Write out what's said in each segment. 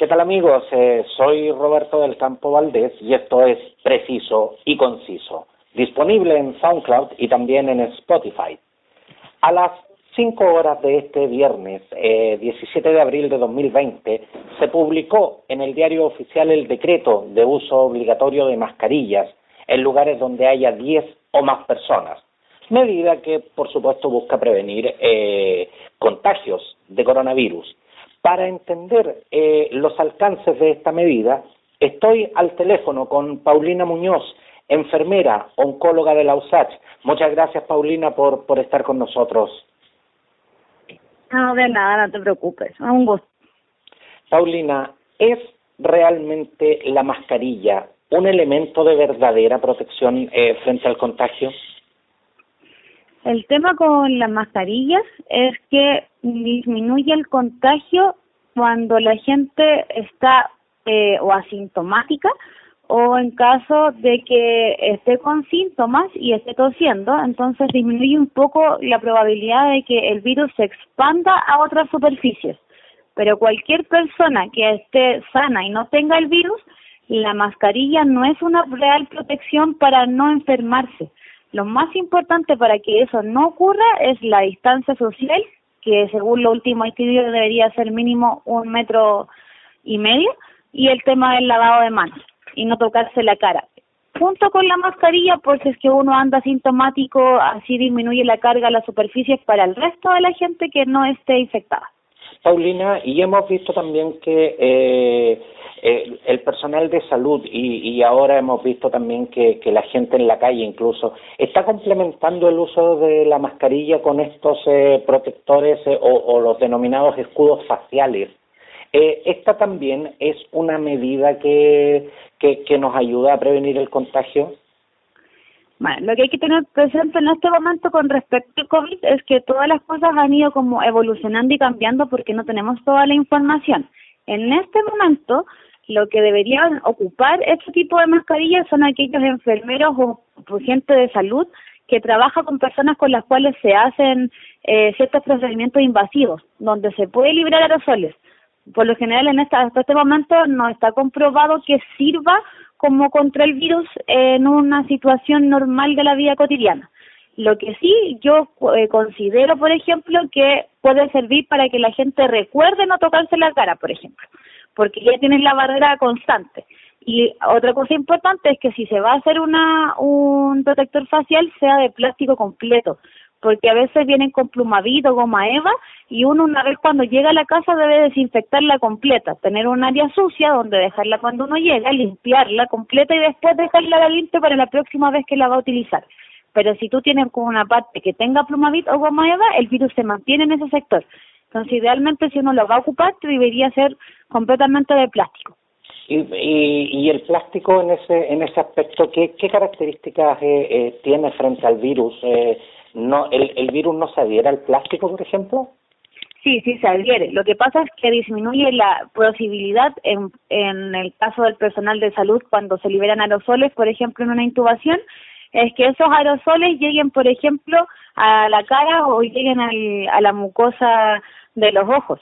¿Qué tal amigos? Eh, soy Roberto del Campo Valdés y esto es Preciso y Conciso, disponible en SoundCloud y también en Spotify. A las 5 horas de este viernes, eh, 17 de abril de 2020, se publicó en el diario oficial el decreto de uso obligatorio de mascarillas en lugares donde haya 10 o más personas, medida que por supuesto busca prevenir eh, contagios de coronavirus. Para entender eh, los alcances de esta medida, estoy al teléfono con Paulina Muñoz, enfermera, oncóloga de la USACH. Muchas gracias, Paulina, por, por estar con nosotros. No, de nada, no te preocupes, es un gusto. Paulina, ¿es realmente la mascarilla un elemento de verdadera protección eh, frente al contagio? El tema con las mascarillas es que disminuye el contagio cuando la gente está eh, o asintomática o en caso de que esté con síntomas y esté tosiendo, entonces disminuye un poco la probabilidad de que el virus se expanda a otras superficies. Pero cualquier persona que esté sana y no tenga el virus, la mascarilla no es una real protección para no enfermarse. Lo más importante para que eso no ocurra es la distancia social, que según lo último estudio debería ser mínimo un metro y medio, y el tema del lavado de manos y no tocarse la cara. Junto con la mascarilla, por si es que uno anda sintomático, así disminuye la carga a las superficies para el resto de la gente que no esté infectada. Paulina, y hemos visto también que eh, eh, el personal de salud y, ahora hemos visto también que, la gente en la calle incluso está complementando el uso de la mascarilla con estos eh, protectores eh, o, los denominados escudos faciales. ¿Esta también es una medida que, que, nos ayuda a prevenir el contagio? Bueno, lo que hay que tener presente en este momento con respecto al COVID es que todas las cosas han ido como evolucionando y cambiando porque no tenemos toda la información. En este momento, lo que deberían ocupar este tipo de mascarillas son aquellos enfermeros o, gente de salud que trabaja con personas con las cuales se hacen eh, ciertos procedimientos invasivos, donde se puede liberar aerosoles. Por lo general, en esta, hasta este momento no está comprobado que sirva como contra el virus en una situación normal de la vida cotidiana. Lo que sí yo eh, considero, por ejemplo, que puede servir para que la gente recuerde no tocarse la cara, por ejemplo porque ya tienes la barrera constante. Y otra cosa importante es que si se va a hacer una, un protector facial sea de plástico completo, porque a veces vienen con plumavit o goma eva y uno una vez cuando llega a la casa debe desinfectarla completa, tener un área sucia donde dejarla cuando uno llega, limpiarla completa y después dejarla limpia para la próxima vez que la va a utilizar. Pero si tú tienes como una parte que tenga plumavit o goma eva, el virus se mantiene en ese sector. Entonces, idealmente, si uno lo va a ocupar, debería ser completamente de plástico. Y, y, el plástico en ese en ese aspecto, ¿qué, qué características eh, eh, tiene frente al virus? Eh, no el, ¿El virus no se adhiere al plástico, por ejemplo? Sí, sí se adhiere. Lo que pasa es que disminuye la posibilidad en, en el caso del personal de salud cuando se liberan aerosoles, por ejemplo, en una intubación, es que esos aerosoles lleguen, por ejemplo, a la cara o lleguen al, a la mucosa de los ojos.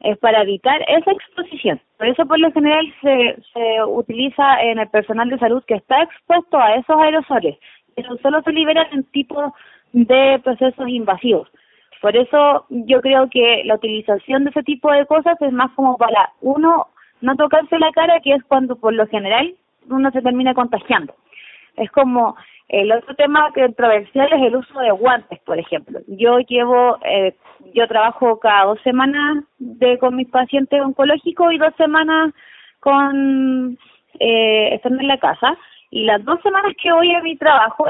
Es para evitar esa exposición. Por eso, por lo general, se, se utiliza en el personal de salud que está expuesto a esos aerosoles. Eso solo se libera en tipo de procesos invasivos. Por eso yo creo que la utilización de ese tipo de cosas es más como para uno no tocarse la cara, que es cuando por lo general uno se termina contagiando. Es como el otro tema controversial es el uso de guantes, por ejemplo. Yo llevo, eh, yo trabajo cada dos semanas de, con mis pacientes oncológicos y dos semanas con eh, estando en la casa. Y las dos semanas que voy a mi trabajo,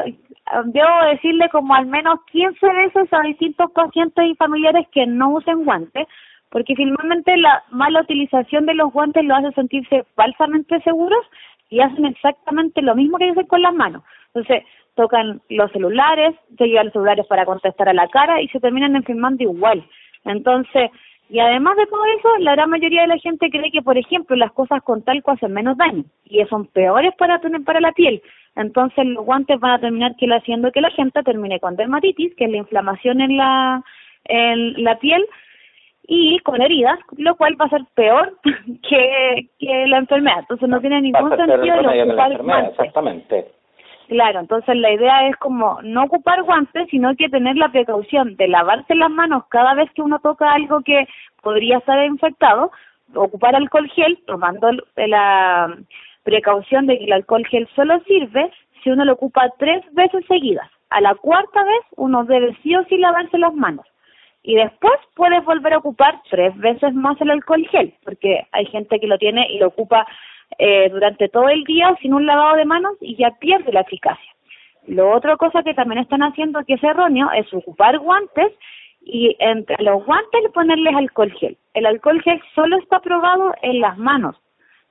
debo decirle como al menos 15 veces a distintos pacientes y familiares que no usen guantes, porque finalmente la mala utilización de los guantes lo hace sentirse falsamente seguros y hacen exactamente lo mismo que hacen con las manos. Entonces, tocan los celulares, se llevan los celulares para contestar a la cara y se terminan enfermando igual. Entonces, y además de todo eso, la gran mayoría de la gente cree que, por ejemplo, las cosas con talco hacen menos daño y son peores para tener para la piel. Entonces, los guantes van a terminar que haciendo que la gente termine con dermatitis, que es la inflamación en la en la piel y con heridas, lo cual va a ser peor que, que la enfermedad. Entonces no tiene ningún sentido ocupar guantes. Exactamente. Claro, entonces la idea es como no ocupar guantes, sino que tener la precaución de lavarse las manos cada vez que uno toca algo que podría estar infectado, ocupar alcohol gel, tomando la precaución de que el alcohol gel solo sirve si uno lo ocupa tres veces seguidas. A la cuarta vez uno debe sí o sí lavarse las manos y después puedes volver a ocupar tres veces más el alcohol gel, porque hay gente que lo tiene y lo ocupa eh, durante todo el día sin un lavado de manos y ya pierde la eficacia. Lo otra cosa que también están haciendo que es erróneo es ocupar guantes y entre los guantes ponerles alcohol gel. El alcohol gel solo está probado en las manos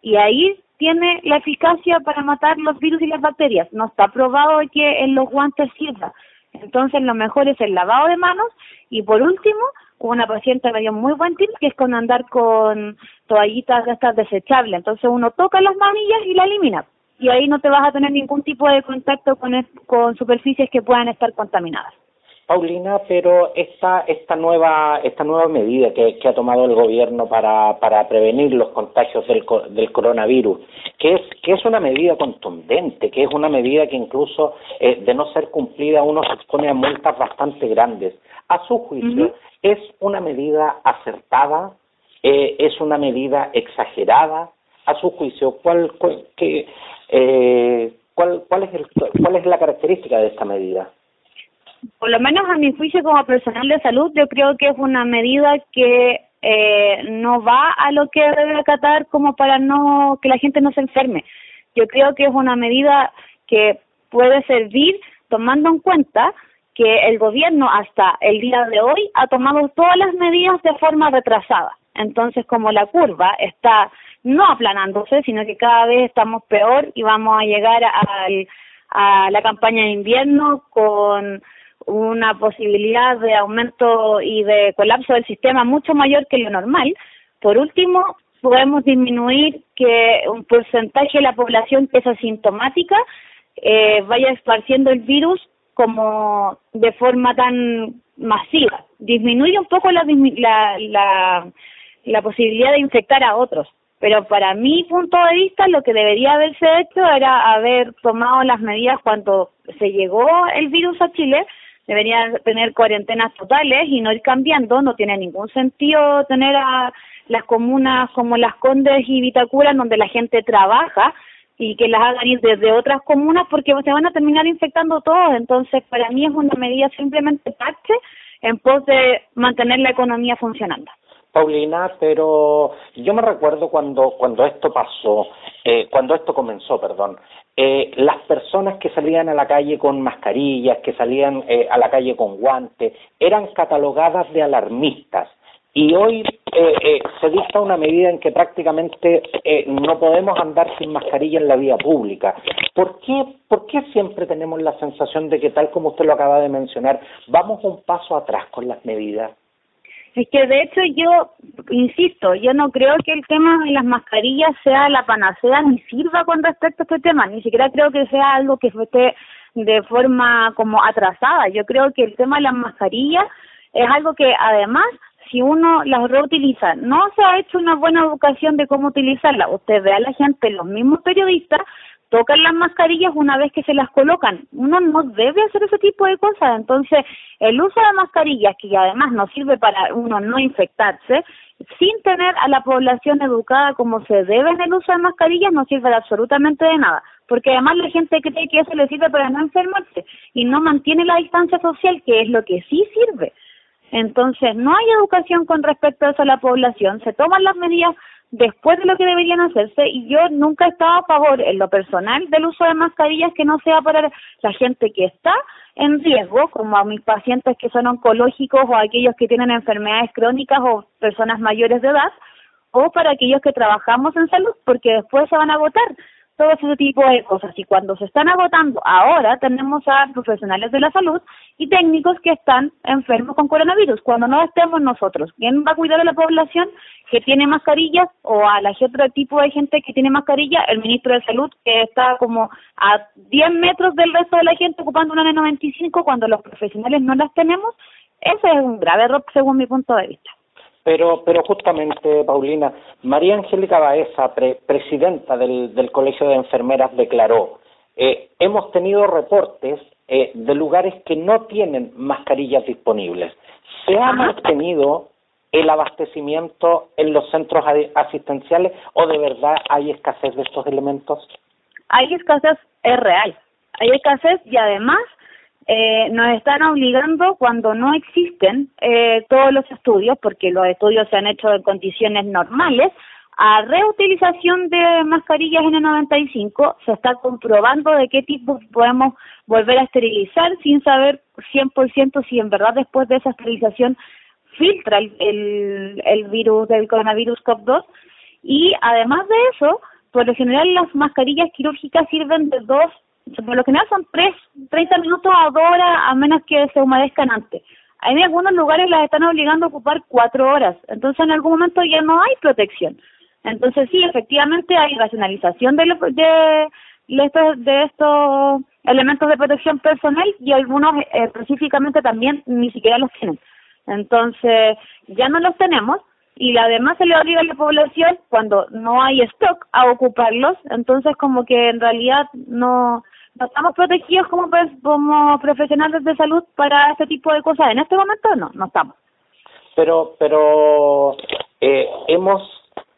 y ahí tiene la eficacia para matar los virus y las bacterias. No está probado que en los guantes sirva. Entonces lo mejor es el lavado de manos y por último, una paciente me dio muy buen tip que es con andar con toallitas de estas desechables. Entonces uno toca las manillas y la elimina. Y ahí no te vas a tener ningún tipo de contacto con, con superficies que puedan estar contaminadas. Paulina, pero esta esta nueva esta nueva medida que, que ha tomado el gobierno para, para prevenir los contagios del, del coronavirus, que es que es una medida contundente, que es una medida que incluso eh, de no ser cumplida uno se expone a multas bastante grandes. A su juicio, es una medida acertada, eh, es una medida exagerada. A su juicio, ¿cuál cuál, que, eh, cuál cuál es el, cuál es la característica de esta medida? Por lo menos a mi juicio como personal de salud, yo creo que es una medida que eh, no va a lo que debe acatar como para no que la gente no se enferme. Yo creo que es una medida que puede servir tomando en cuenta que el gobierno hasta el día de hoy ha tomado todas las medidas de forma retrasada. Entonces, como la curva está no aplanándose, sino que cada vez estamos peor y vamos a llegar al, a la campaña de invierno con una posibilidad de aumento y de colapso del sistema mucho mayor que lo normal. Por último, podemos disminuir que un porcentaje de la población que es asintomática eh, vaya esparciendo el virus como de forma tan masiva. Disminuye un poco la, la, la, la posibilidad de infectar a otros. Pero para mi punto de vista, lo que debería haberse hecho era haber tomado las medidas cuando se llegó el virus a Chile, deberían tener cuarentenas totales y no ir cambiando, no tiene ningún sentido tener a las comunas como Las Condes y Vitacura donde la gente trabaja y que las hagan ir desde otras comunas porque se van a terminar infectando todos, entonces para mí es una medida simplemente parche en pos de mantener la economía funcionando. Paulina, pero yo me recuerdo cuando cuando esto pasó, eh, cuando esto comenzó, perdón, eh, las personas que salían a la calle con mascarillas, que salían eh, a la calle con guantes, eran catalogadas de alarmistas. Y hoy eh, eh, se dicta una medida en que prácticamente eh, no podemos andar sin mascarilla en la vía pública. ¿Por qué, ¿Por qué siempre tenemos la sensación de que, tal como usted lo acaba de mencionar, vamos un paso atrás con las medidas? Es que de hecho yo, insisto, yo no creo que el tema de las mascarillas sea la panacea ni sirva con respecto a este tema, ni siquiera creo que sea algo que esté de forma como atrasada. Yo creo que el tema de las mascarillas es algo que además si uno las reutiliza, no se ha hecho una buena educación de cómo utilizarla. Usted ve a la gente, los mismos periodistas, tocan las mascarillas una vez que se las colocan. Uno no debe hacer ese tipo de cosas. Entonces, el uso de mascarillas, que además no sirve para uno no infectarse, sin tener a la población educada como se debe en el uso de mascarillas, no sirve absolutamente de nada. Porque además la gente cree que eso le sirve para no enfermarse y no mantiene la distancia social, que es lo que sí sirve. Entonces, no hay educación con respecto a eso a la población, se toman las medidas después de lo que deberían hacerse y yo nunca he estado a favor en lo personal del uso de mascarillas que no sea para la gente que está en riesgo, como a mis pacientes que son oncológicos o aquellos que tienen enfermedades crónicas o personas mayores de edad, o para aquellos que trabajamos en salud, porque después se van a agotar todo ese tipo de cosas. Y cuando se están agotando, ahora tenemos a profesionales de la salud y técnicos que están enfermos con coronavirus. Cuando no estemos nosotros, ¿quién va a cuidar a la población que tiene mascarillas o a la otro tipo de gente que tiene mascarilla? El ministro de Salud que está como a 10 metros del resto de la gente ocupando una N95 cuando los profesionales no las tenemos. Ese es un grave error según mi punto de vista. Pero, pero justamente, Paulina, María Angélica Baeza, presidenta del, del Colegio de Enfermeras, declaró, eh, hemos tenido reportes eh, de lugares que no tienen mascarillas disponibles. ¿Se ha mantenido el abastecimiento en los centros asistenciales o de verdad hay escasez de estos elementos? Hay escasez, es real. Hay escasez y además eh, nos están obligando cuando no existen eh, todos los estudios, porque los estudios se han hecho en condiciones normales, a reutilización de mascarillas N95. Se está comprobando de qué tipo podemos volver a esterilizar sin saber 100% si en verdad después de esa esterilización filtra el, el, el virus del coronavirus COP2. Y además de eso, por lo general las mascarillas quirúrgicas sirven de dos por lo general son tres, 30 minutos a dos horas, a menos que se humedezcan antes. En algunos lugares las están obligando a ocupar cuatro horas, entonces en algún momento ya no hay protección. Entonces sí, efectivamente hay racionalización de, de, estos, de estos elementos de protección personal y algunos eh, específicamente también ni siquiera los tienen. Entonces ya no los tenemos y además se le obliga a la población cuando no hay stock a ocuparlos, entonces como que en realidad no no estamos protegidos como, como profesionales de salud para este tipo de cosas. En este momento no, no estamos. Pero, pero eh, hemos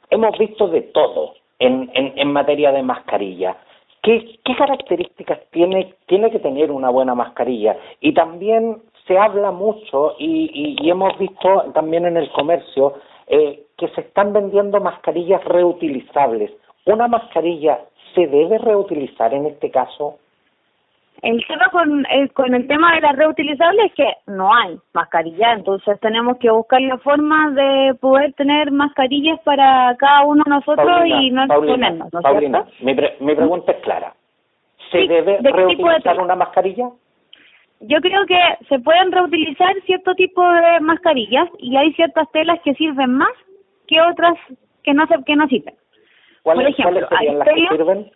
hemos visto de todo en, en, en materia de mascarilla. ¿Qué, ¿Qué características tiene tiene que tener una buena mascarilla? Y también se habla mucho y, y, y hemos visto también en el comercio eh, que se están vendiendo mascarillas reutilizables. ¿Una mascarilla se debe reutilizar en este caso? El tema con, el, con el tema de la reutilizable es que no hay mascarilla, entonces tenemos que buscar la forma de poder tener mascarillas para cada uno de nosotros y no ponernos, ¿no Paulina, mi, mi pregunta es clara. ¿Se debe reutilizar una mascarilla? Yo creo que se pueden reutilizar cierto tipo de mascarillas y hay ciertas telas que sirven más que otras que no que no sirven. Por ejemplo, hay las que sirven?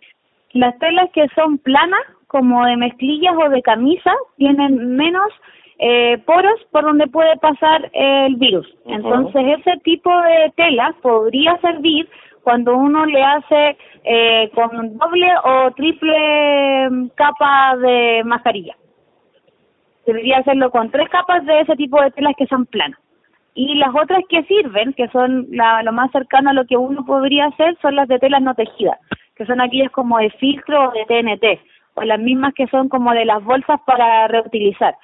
Las telas que son planas como de mezclillas o de camisa tienen menos eh, poros por donde puede pasar el virus. Entonces, ese tipo de tela podría servir cuando uno le hace eh, con doble o triple mm, capa de mascarilla. Debería hacerlo con tres capas de ese tipo de telas que son planas. Y las otras que sirven, que son la, lo más cercano a lo que uno podría hacer, son las de telas no tejidas, que son aquellas como de filtro o de TNT o las mismas que son como de las bolsas para reutilizar,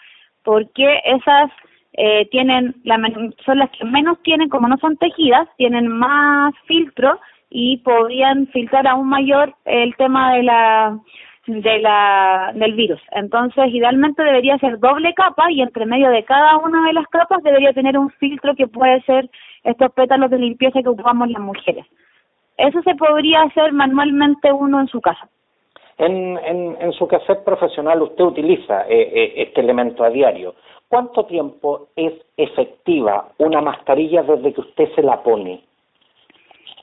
porque esas eh, tienen la son las que menos tienen, como no son tejidas, tienen más filtro y podrían filtrar aún mayor el tema de la de la del virus. Entonces, idealmente debería ser doble capa y entre medio de cada una de las capas debería tener un filtro que puede ser estos pétalos de limpieza que ocupamos las mujeres. Eso se podría hacer manualmente uno en su casa. En, en, en su quehacer profesional usted utiliza eh, eh, este elemento a diario. ¿Cuánto tiempo es efectiva una mascarilla desde que usted se la pone?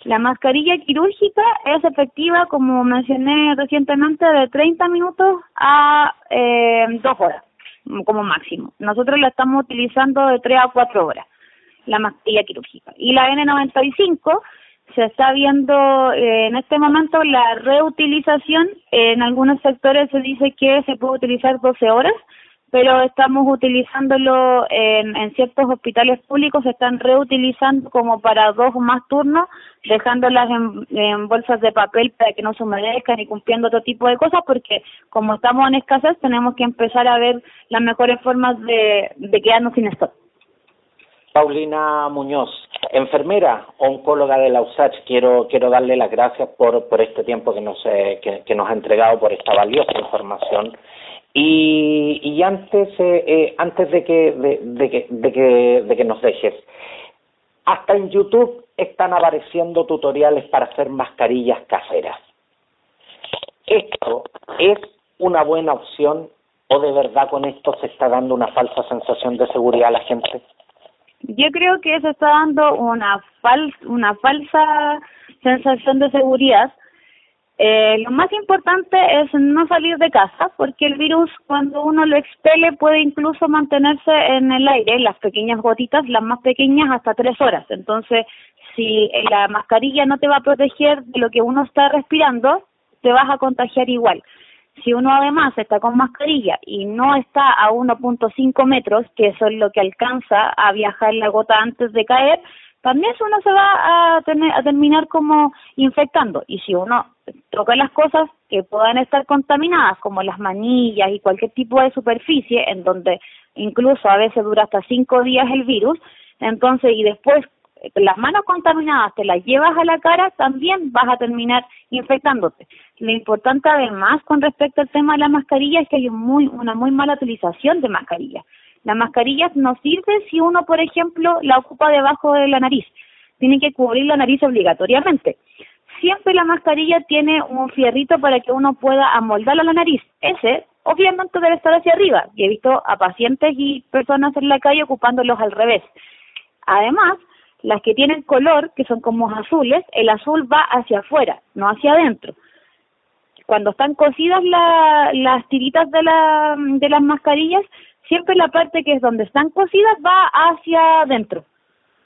La mascarilla quirúrgica es efectiva, como mencioné recientemente, de 30 minutos a eh, 2 horas, como máximo. Nosotros la estamos utilizando de 3 a 4 horas, la mascarilla quirúrgica. Y la N95 se está viendo eh, en este momento la reutilización. En algunos sectores se dice que se puede utilizar 12 horas, pero estamos utilizándolo en, en ciertos hospitales públicos, se están reutilizando como para dos más turnos, dejándolas en, en bolsas de papel para que no se humedezcan y cumpliendo otro tipo de cosas, porque como estamos en escasez, tenemos que empezar a ver las mejores formas de, de quedarnos sin esto. Paulina Muñoz, enfermera oncóloga de la USACH, quiero quiero darle las gracias por por este tiempo que nos eh, que, nos ha entregado por esta valiosa información y, y antes eh, eh, antes de que de, de, que de que de que nos dejes hasta en YouTube están apareciendo tutoriales para hacer mascarillas caseras. ¿Esto es una buena opción o de verdad con esto se está dando una falsa sensación de seguridad a la gente? Yo creo que eso está dando una, fal una falsa sensación de seguridad Eh, lo más importante es no salir de casa porque el virus cuando uno lo expele puede incluso mantenerse en el aire, las pequeñas gotitas, las más pequeñas hasta tres horas. Entonces, si la mascarilla no te va a proteger de lo que uno está respirando, te vas a contagiar igual. Si uno además está con mascarilla y no está a 1.5 metros, que eso es lo que alcanza a viajar la gota antes de caer, también uno se va a, tener, a terminar como infectando. Y si uno toca las cosas que puedan estar contaminadas, como las manillas y cualquier tipo de superficie, en donde incluso a veces dura hasta cinco días el virus, entonces y después las manos contaminadas te las llevas a la cara, también vas a terminar infectándote. Lo importante además con respecto al tema de la mascarilla es que hay muy, una muy mala utilización de mascarillas. La mascarilla no sirve si uno, por ejemplo, la ocupa debajo de la nariz. Tiene que cubrir la nariz obligatoriamente. Siempre la mascarilla tiene un fierrito para que uno pueda amoldarla a la nariz. Ese, obviamente, debe estar hacia arriba. Y he visto a pacientes y personas en la calle ocupándolos al revés. Además, las que tienen color, que son como azules, el azul va hacia afuera, no hacia adentro. Cuando están cosidas las tiritas de, la, de las mascarillas, siempre la parte que es donde están cosidas va hacia adentro,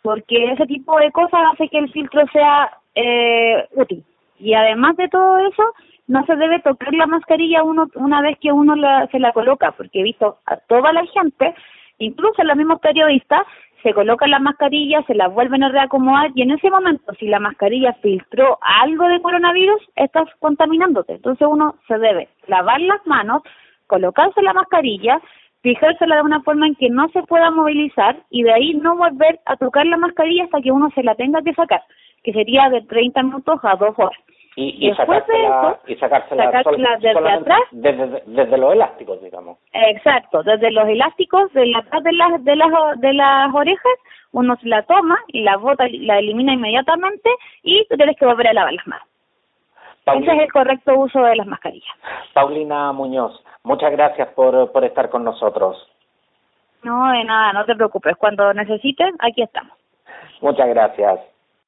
porque ese tipo de cosas hace que el filtro sea eh, útil. Y además de todo eso, no se debe tocar la mascarilla uno una vez que uno la, se la coloca, porque he visto a toda la gente, incluso los mismos periodistas, se colocan las mascarillas, se las vuelven a reacomodar y en ese momento si la mascarilla filtró algo de coronavirus, estás contaminándote. Entonces uno se debe lavar las manos, colocarse la mascarilla, fijársela de una forma en que no se pueda movilizar y de ahí no volver a tocar la mascarilla hasta que uno se la tenga que sacar, que sería de 30 minutos a 2 horas. Y, y sacársela, y sacársela, desde atrás. Desde, desde, los elásticos, digamos. Exacto, desde los elásticos de atrás de las, de las, de las orejas, uno se la toma y la bota, la elimina inmediatamente y tú tienes que volver a lavar las manos. Ese es el correcto uso de las mascarillas. Paulina Muñoz, muchas gracias por, por estar con nosotros. No, de nada, no te preocupes. Cuando necesites, aquí estamos. Muchas gracias.